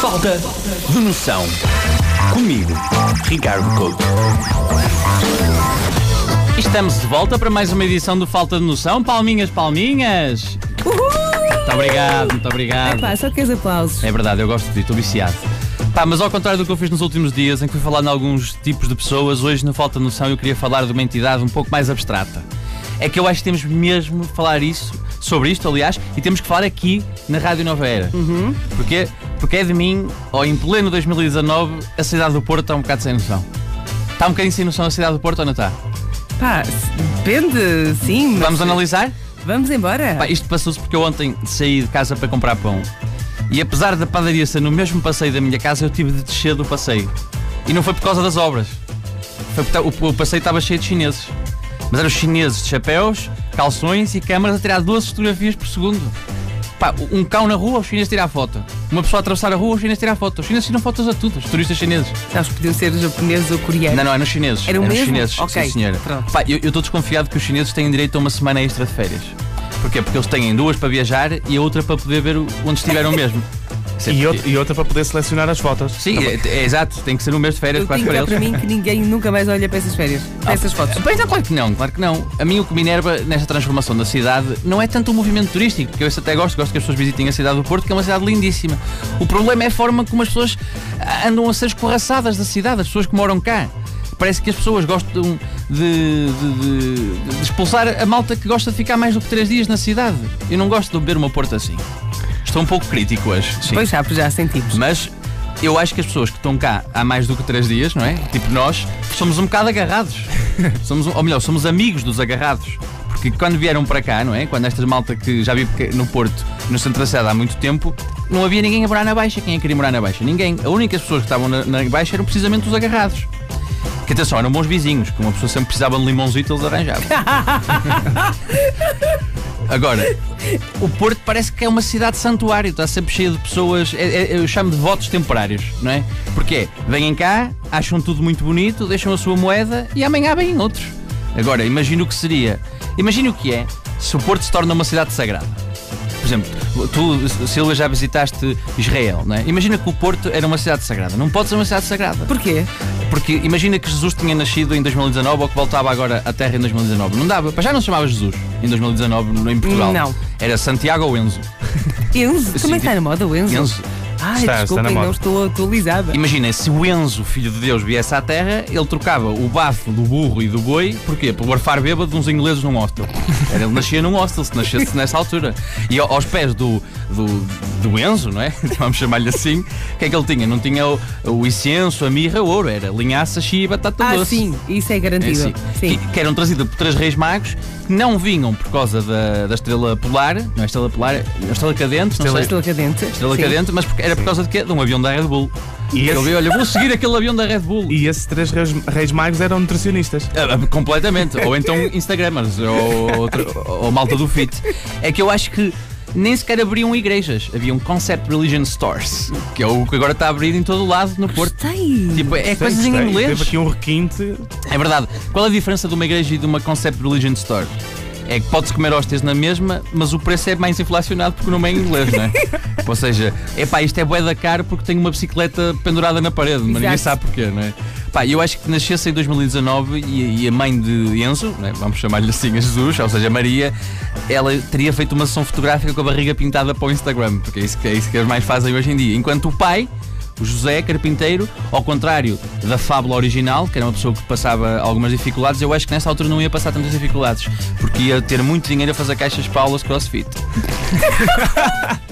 Falta de noção. Comigo, Ricardo Couto. Estamos de volta para mais uma edição do Falta de Noção. Palminhas, palminhas. Muito obrigado, muito obrigado. Pá, só queres aplausos. É verdade, eu gosto de ti, estou viciado. Pá, mas ao contrário do que eu fiz nos últimos dias, em que fui falar em alguns tipos de pessoas, hoje no Falta de Noção eu queria falar de uma entidade um pouco mais abstrata. É que eu acho que temos mesmo de falar isso, sobre isto, aliás, e temos que falar aqui na Rádio Nova Era. Porquê? Porque é de mim, ou em pleno 2019, a cidade do Porto está um bocado sem noção. Está um bocadinho sem noção a cidade do Porto ou não está? Pá, depende, sim. mas- Vamos analisar? Vamos embora. Pá, isto passou-se porque eu ontem saí de casa para comprar pão. E apesar da padaria ser no mesmo passeio da minha casa, eu tive de descer do passeio. E não foi por causa das obras. Foi porque o passeio estava cheio de chineses. Mas eram os chineses de chapéus, calções e câmaras a tirar 12 fotografias por segundo. Pá, um cão na rua, os chineses tirar foto. Uma pessoa a atravessar a rua, os chineses tirar foto. Os chineses tiram fotos a tudo, os turistas chineses. Que podiam ser japoneses ou coreanos. Não, não, eram chineses. Eram mesmo? chineses, Ok, sim senhora. pronto. Pá, eu estou desconfiado que os chineses têm direito a uma semana extra de férias. Porquê? Porque eles têm duas para viajar e a outra para poder ver onde estiveram mesmo. É E, e outra para poder selecionar as fotos. Sim, é, é exato, tem que ser um mês de férias Eu quase tenho para eles. para mim que ninguém nunca mais olha para essas férias, para essas fotos. Pois não, claro que não, claro que não. A mim o que me enerva nesta transformação da cidade não é tanto o movimento turístico, porque eu até gosto, gosto que as pessoas visitem a cidade do Porto, que é uma cidade lindíssima. O problema é a forma como as pessoas ah, andam a ser escorraçadas da cidade, as pessoas que moram cá. Parece que as pessoas gostam de, de- de- de expulsar a malta que gosta de ficar mais do que três dias na cidade. Eu não gosto de beber uma Porto assim. Estou um pouco crítico hoje. Sim. Pois já, já sentimos. Mas eu acho que as pessoas que estão cá há mais do que três dias, não é? Tipo nós, somos um bocado agarrados. somos, ou melhor, somos amigos dos agarrados. Porque quando vieram para cá, não é? Quando esta malta que já vive no Porto, no Centro da Cidade há muito tempo, não havia ninguém a morar na Baixa. Quem é que queria morar na Baixa? Ninguém. A única pessoas que estavam na, na Baixa eram precisamente os agarrados. Que atenção, eram bons vizinhos, que uma pessoa sempre precisava de limãozito, eles arranjavam. Agora, o Porto parece que é uma cidade santuário, está sempre cheia de pessoas, é- é- eu chamo de votos temporários, não é? Porque é, vêm cá, acham tudo muito bonito, deixam a sua moeda e amanhã vêm outros. Agora, imagina o que seria, imagina o que é se o Porto se torna uma cidade sagrada. Por exemplo, tu, Silvia, já visitaste Israel, não é? Imagina que o Porto era uma cidade sagrada. Não pode ser uma cidade sagrada. Porquê? Porque imagina que Jesus tinha nascido em 2019 ou que voltava agora à Terra em 2019. Não dava. Para já não se chamava Jesus em 2019 no- em Portugal. Não. Era Santiago ou Enzo. Enzo? Sim, Também está na moda o Enzo? Enzo. Ai, Está- está desculpem, moda. não estou atualizada. Imaginem, se o Enzo, filho de Deus, viesse à Terra, ele trocava o bafo do burro e do boi, porquê? Por arfar bêbado de uns ingleses num hostel. Era, ele nascia num hostel, se nascesse nessa altura. E ao- aos pés do, do, do Enzo, não é? Vamos chamar-lhe assim, o que é que ele tinha? Não tinha o, o incenso, a mirra, o ouro, era linhaça, chia e batata Ah, doce. sim, isso é É garantido. assim, Sim. Que, que eram trazidas por três reis magos que não vinham por causa da, da estrela polar, não é estrela polar, é a estrela cadente, não sei. Estrela cadente. Estrela Sim. cadente, mas porque- era por causa de quê? De um avião da Red Bull. E E esse- veio, olha, vou seguir aquele avião da Red Bull. E esses três reis, reis magos eram nutricionistas. Ah, completamente. ou então Instagramers, ou, outro- ou malta do Fit. É que eu acho que nem sequer abriam igrejas. Havia um Concept Religion Stores, que é o que agora está a abrir em todo o lado no Porto. Gostei. Tipo, é coisas em inglês. Teve aqui um requinte. É verdade. Qual a diferença de uma igreja e de uma Concept Religion Store? É que pode-se comer hóstias na mesma, mas o preço é mais inflacionado porque o nome é em inglês, não é? Ou seja, epá, isto é bué da caro porque tem uma bicicleta pendurada na parede, mas ninguém sabe porquê, não é? Pá, eu acho que nascesse em 2019 e, e a mãe de Enzo, não é? vamos chamar-lhe assim a Jesus, ou seja, a Maria, ela teria feito uma sessão fotográfica com a barriga pintada para o Instagram, porque é isso que, é isso que as mais fazem hoje em dia. Enquanto o pai, o José Carpinteiro, ao contrário da fábula original, que era uma pessoa que passava algumas dificuldades, eu acho que nessa altura não ia passar tantas dificuldades, porque ia ter muito dinheiro a fazer caixas de aulas crossfit.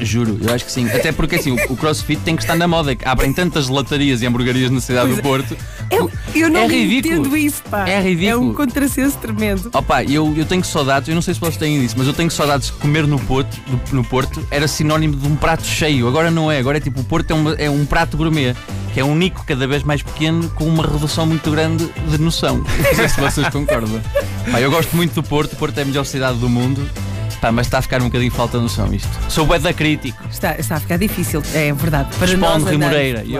Juro, eu acho que sim. Até porque assim, o, o crossfit tem que estar na moda. que Abrem tantas latarias e hamburguerias na cidade do Porto. Eu, eu não É ridículo. entendo isso, pá. É ridículo. É um contrassenso tremendo. Opa, eu, eu tenho saudades, eu não sei se vocês têm disso, mas eu tenho saudades de comer no Porto, no, no Porto era sinónimo de um prato cheio. Agora não é, agora é tipo, o Porto é um, é um prato gourmet, que é um nico cada vez mais pequeno com uma redução muito grande de noção. Não sei se vocês concordam. Pá, eu gosto muito do Porto, o Porto é a melhor cidade do mundo. Pá, mas está a ficar um bocadinho falta de noção isto. Sou bué da crítico. Está, está a ficar difícil, é verdade. Para Responde, Rui Moreira.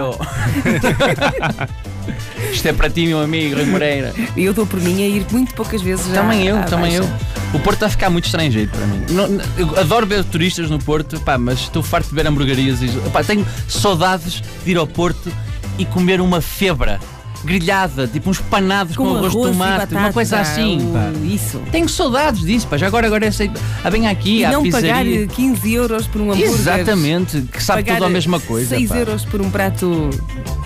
Isto é para ti, meu amigo, Rui Moreira. E eu dou por mim a ir muito poucas vezes Também eu, também Baixa. eu. O Porto está a ficar muito estrangeiro para mim. Não- não- eu adoro ver turistas no Porto, pá, mas estou farto de ver hamburguerias e. Pá, tenho saudades de ir ao Porto e comer uma febra grelhada, tipo uns panados com, Com arroz de tomate, batata, uma coisa assim. Pá. Isso. Tenho saudades disso, pá. Já agora, agora eu sei. Ah, bem aqui, E à não pagar pizzaria. 15 euros por um hambúrguer. Exatamente, que sabe pagar tudo a mesma coisa. 6 pá. euros por um prato.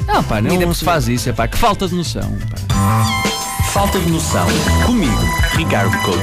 Não, pá, não, Comida se faz isso, é pá. Que falta de noção. Pá. Falta de noção. Comigo, Ricardo Couto.